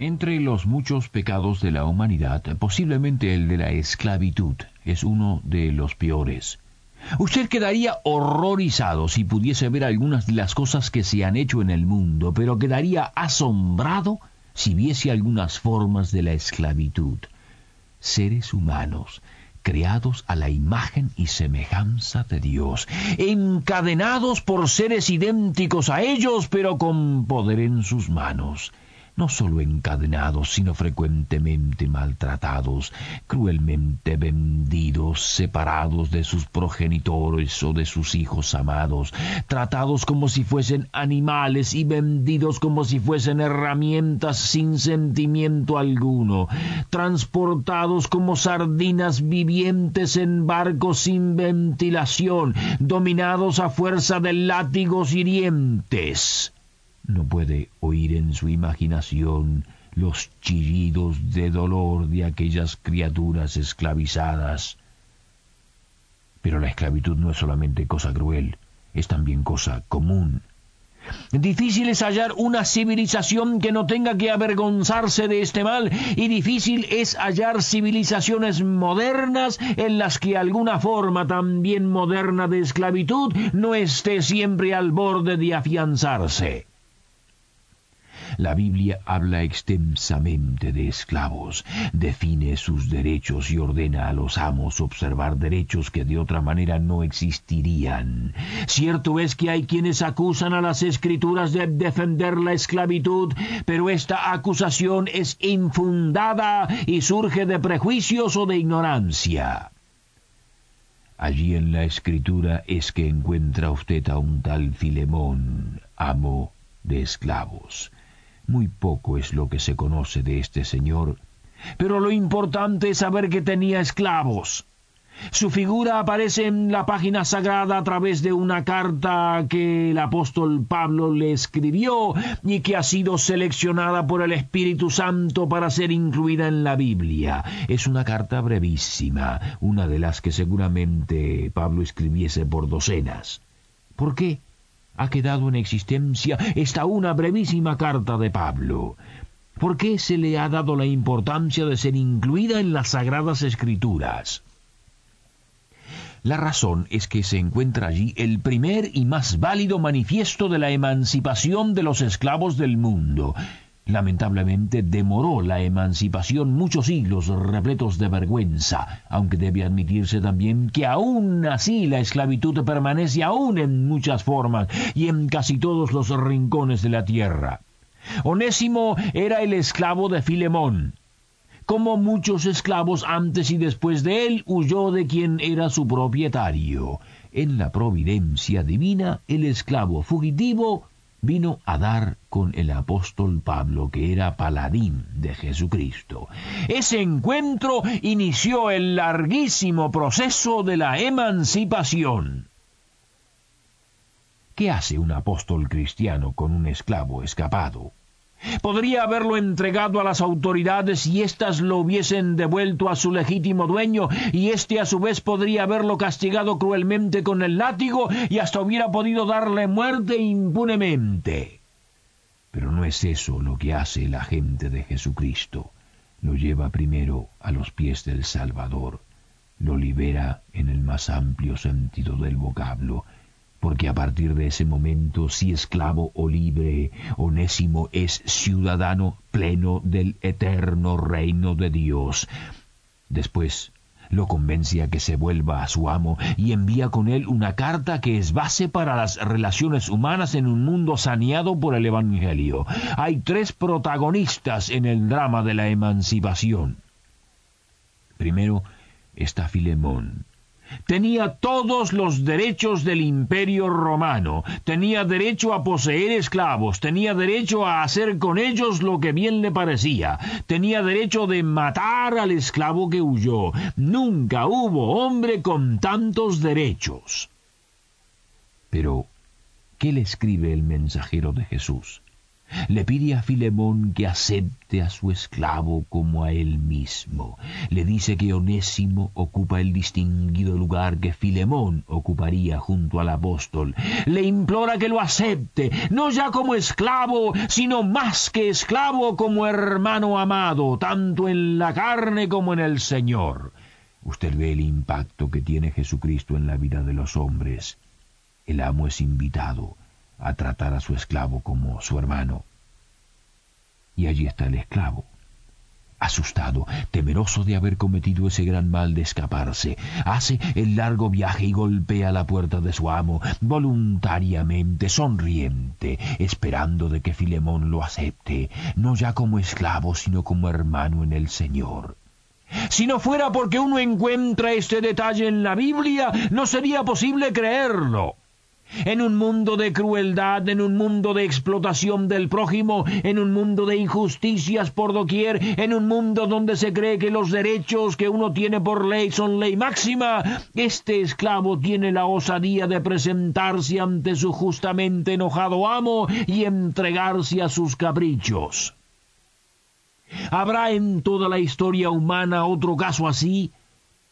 Entre los muchos pecados de la humanidad, posiblemente el de la esclavitud es uno de los peores. Usted quedaría horrorizado si pudiese ver algunas de las cosas que se han hecho en el mundo, pero quedaría asombrado si viese algunas formas de la esclavitud. Seres humanos, creados a la imagen y semejanza de Dios, encadenados por seres idénticos a ellos, pero con poder en sus manos no sólo encadenados, sino frecuentemente maltratados, cruelmente vendidos, separados de sus progenitores o de sus hijos amados, tratados como si fuesen animales y vendidos como si fuesen herramientas sin sentimiento alguno, transportados como sardinas vivientes en barcos sin ventilación, dominados a fuerza de látigos hirientes no puede oír en su imaginación los chillidos de dolor de aquellas criaturas esclavizadas. Pero la esclavitud no es solamente cosa cruel, es también cosa común. Difícil es hallar una civilización que no tenga que avergonzarse de este mal y difícil es hallar civilizaciones modernas en las que alguna forma también moderna de esclavitud no esté siempre al borde de afianzarse. La Biblia habla extensamente de esclavos, define sus derechos y ordena a los amos observar derechos que de otra manera no existirían. Cierto es que hay quienes acusan a las escrituras de defender la esclavitud, pero esta acusación es infundada y surge de prejuicios o de ignorancia. Allí en la escritura es que encuentra usted a un tal Filemón, amo de esclavos. Muy poco es lo que se conoce de este señor, pero lo importante es saber que tenía esclavos. Su figura aparece en la página sagrada a través de una carta que el apóstol Pablo le escribió y que ha sido seleccionada por el Espíritu Santo para ser incluida en la Biblia. Es una carta brevísima, una de las que seguramente Pablo escribiese por docenas. ¿Por qué? Ha quedado en existencia esta una brevísima carta de Pablo. ¿Por qué se le ha dado la importancia de ser incluida en las Sagradas Escrituras? La razón es que se encuentra allí el primer y más válido manifiesto de la emancipación de los esclavos del mundo, Lamentablemente demoró la emancipación muchos siglos repletos de vergüenza, aunque debe admitirse también que aún así la esclavitud permanece aún en muchas formas y en casi todos los rincones de la tierra. Onésimo era el esclavo de Filemón. Como muchos esclavos antes y después de él, huyó de quien era su propietario. En la providencia divina, el esclavo fugitivo vino a dar con el apóstol Pablo, que era paladín de Jesucristo. Ese encuentro inició el larguísimo proceso de la emancipación. ¿Qué hace un apóstol cristiano con un esclavo escapado? Podría haberlo entregado a las autoridades y éstas lo hubiesen devuelto a su legítimo dueño, y éste a su vez podría haberlo castigado cruelmente con el látigo y hasta hubiera podido darle muerte impunemente. Pero no es eso lo que hace la gente de Jesucristo. Lo lleva primero a los pies del Salvador, lo libera en el más amplio sentido del vocablo, porque a partir de ese momento, si esclavo o libre, Onésimo es ciudadano pleno del eterno reino de Dios. Después lo convence a que se vuelva a su amo y envía con él una carta que es base para las relaciones humanas en un mundo saneado por el Evangelio. Hay tres protagonistas en el drama de la emancipación. Primero está Filemón, tenía todos los derechos del imperio romano, tenía derecho a poseer esclavos, tenía derecho a hacer con ellos lo que bien le parecía, tenía derecho de matar al esclavo que huyó. Nunca hubo hombre con tantos derechos. Pero, ¿qué le escribe el mensajero de Jesús? Le pide a Filemón que acepte a su esclavo como a él mismo. Le dice que Onésimo ocupa el distinguido lugar que Filemón ocuparía junto al apóstol. Le implora que lo acepte, no ya como esclavo, sino más que esclavo como hermano amado, tanto en la carne como en el Señor. Usted ve el impacto que tiene Jesucristo en la vida de los hombres. El amo es invitado a tratar a su esclavo como su hermano. Y allí está el esclavo, asustado, temeroso de haber cometido ese gran mal de escaparse, hace el largo viaje y golpea la puerta de su amo, voluntariamente, sonriente, esperando de que Filemón lo acepte, no ya como esclavo, sino como hermano en el Señor. Si no fuera porque uno encuentra este detalle en la Biblia, no sería posible creerlo en un mundo de crueldad, en un mundo de explotación del prójimo, en un mundo de injusticias por doquier, en un mundo donde se cree que los derechos que uno tiene por ley son ley máxima, este esclavo tiene la osadía de presentarse ante su justamente enojado amo y entregarse a sus caprichos. ¿Habrá en toda la historia humana otro caso así?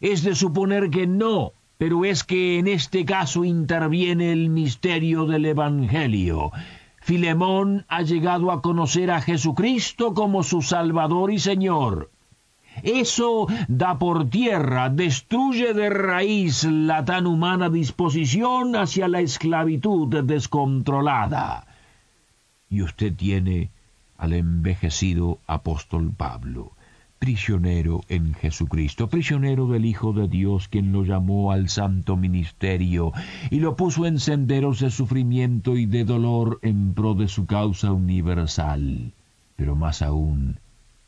Es de suponer que no, pero es que en este caso interviene el misterio del Evangelio. Filemón ha llegado a conocer a Jesucristo como su Salvador y Señor. Eso da por tierra, destruye de raíz la tan humana disposición hacia la esclavitud descontrolada. Y usted tiene al envejecido apóstol Pablo prisionero en Jesucristo, prisionero del Hijo de Dios, quien lo llamó al santo ministerio y lo puso en senderos de sufrimiento y de dolor en pro de su causa universal, pero más aún,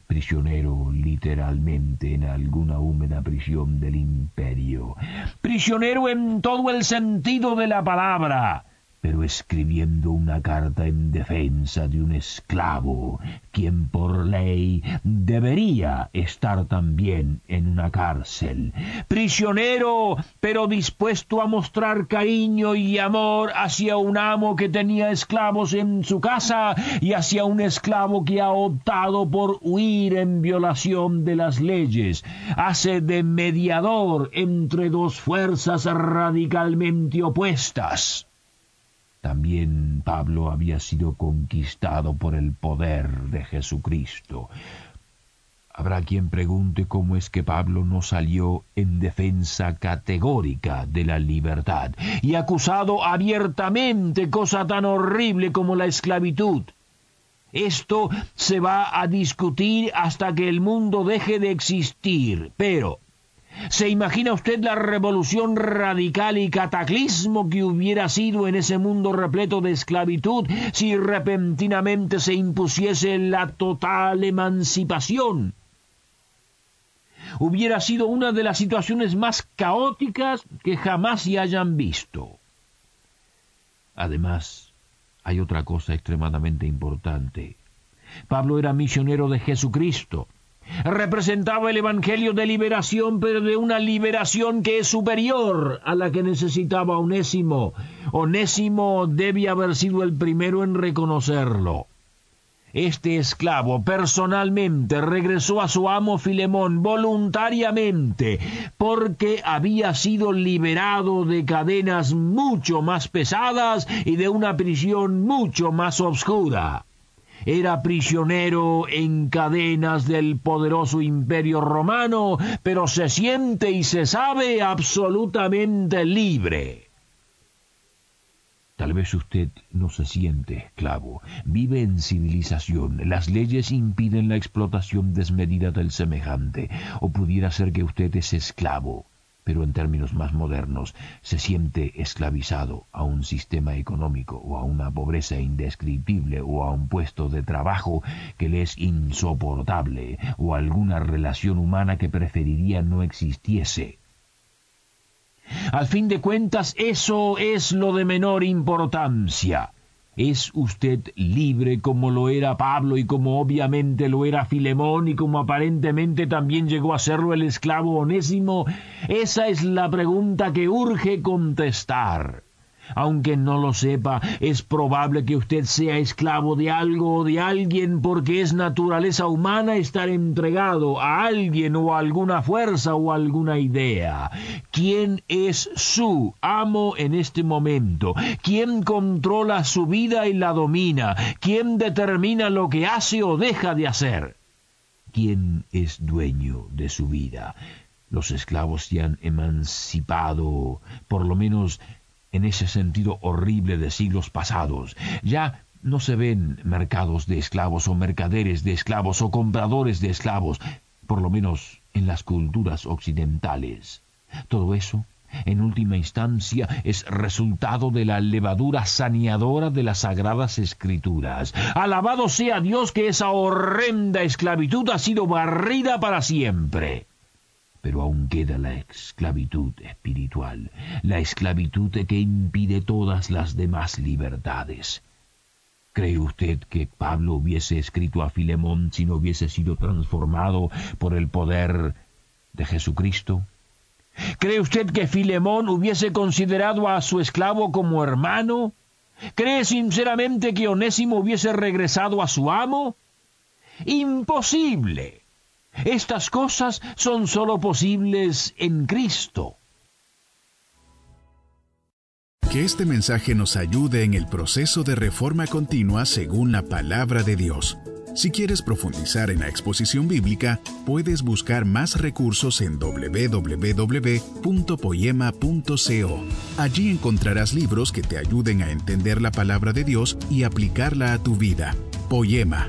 prisionero literalmente en alguna húmeda prisión del imperio, prisionero en todo el sentido de la palabra, pero escribiendo una carta en defensa de un esclavo, quien por ley debería estar también en una cárcel. Prisionero, pero dispuesto a mostrar cariño y amor hacia un amo que tenía esclavos en su casa y hacia un esclavo que ha optado por huir en violación de las leyes. Hace de mediador entre dos fuerzas radicalmente opuestas. También Pablo había sido conquistado por el poder de Jesucristo. Habrá quien pregunte cómo es que Pablo no salió en defensa categórica de la libertad y acusado abiertamente cosa tan horrible como la esclavitud. Esto se va a discutir hasta que el mundo deje de existir, pero ¿Se imagina usted la revolución radical y cataclismo que hubiera sido en ese mundo repleto de esclavitud si repentinamente se impusiese la total emancipación? Hubiera sido una de las situaciones más caóticas que jamás se hayan visto. Además, hay otra cosa extremadamente importante. Pablo era misionero de Jesucristo representaba el Evangelio de liberación, pero de una liberación que es superior a la que necesitaba Onésimo. Onésimo debe haber sido el primero en reconocerlo. Este esclavo personalmente regresó a su amo Filemón voluntariamente, porque había sido liberado de cadenas mucho más pesadas y de una prisión mucho más obscura era prisionero en cadenas del poderoso imperio romano, pero se siente y se sabe absolutamente libre. Tal vez usted no se siente esclavo, vive en civilización, las leyes impiden la explotación desmedida del semejante, o pudiera ser que usted es esclavo, pero en términos más modernos, se siente esclavizado a un sistema económico o a una pobreza indescriptible o a un puesto de trabajo que le es insoportable o a alguna relación humana que preferiría no existiese. Al fin de cuentas, eso es lo de menor importancia. ¿Es usted libre como lo era Pablo y como obviamente lo era Filemón y como aparentemente también llegó a serlo el esclavo onésimo? Esa es la pregunta que urge contestar. Aunque no lo sepa, es probable que usted sea esclavo de algo o de alguien porque es naturaleza humana estar entregado a alguien o a alguna fuerza o alguna idea. ¿Quién es su amo en este momento? ¿Quién controla su vida y la domina? ¿Quién determina lo que hace o deja de hacer? ¿Quién es dueño de su vida? Los esclavos se han emancipado, por lo menos en ese sentido horrible de siglos pasados. Ya no se ven mercados de esclavos o mercaderes de esclavos o compradores de esclavos, por lo menos en las culturas occidentales. Todo eso, en última instancia, es resultado de la levadura saneadora de las sagradas escrituras. Alabado sea Dios que esa horrenda esclavitud ha sido barrida para siempre pero aún queda la esclavitud espiritual, la esclavitud que impide todas las demás libertades. ¿Cree usted que Pablo hubiese escrito a Filemón si no hubiese sido transformado por el poder de Jesucristo? ¿Cree usted que Filemón hubiese considerado a su esclavo como hermano? ¿Cree sinceramente que Onésimo hubiese regresado a su amo? Imposible. Estas cosas son sólo posibles en Cristo. Que este mensaje nos ayude en el proceso de reforma continua según la palabra de Dios. Si quieres profundizar en la exposición bíblica, puedes buscar más recursos en www.poema.co. Allí encontrarás libros que te ayuden a entender la palabra de Dios y aplicarla a tu vida. Poema,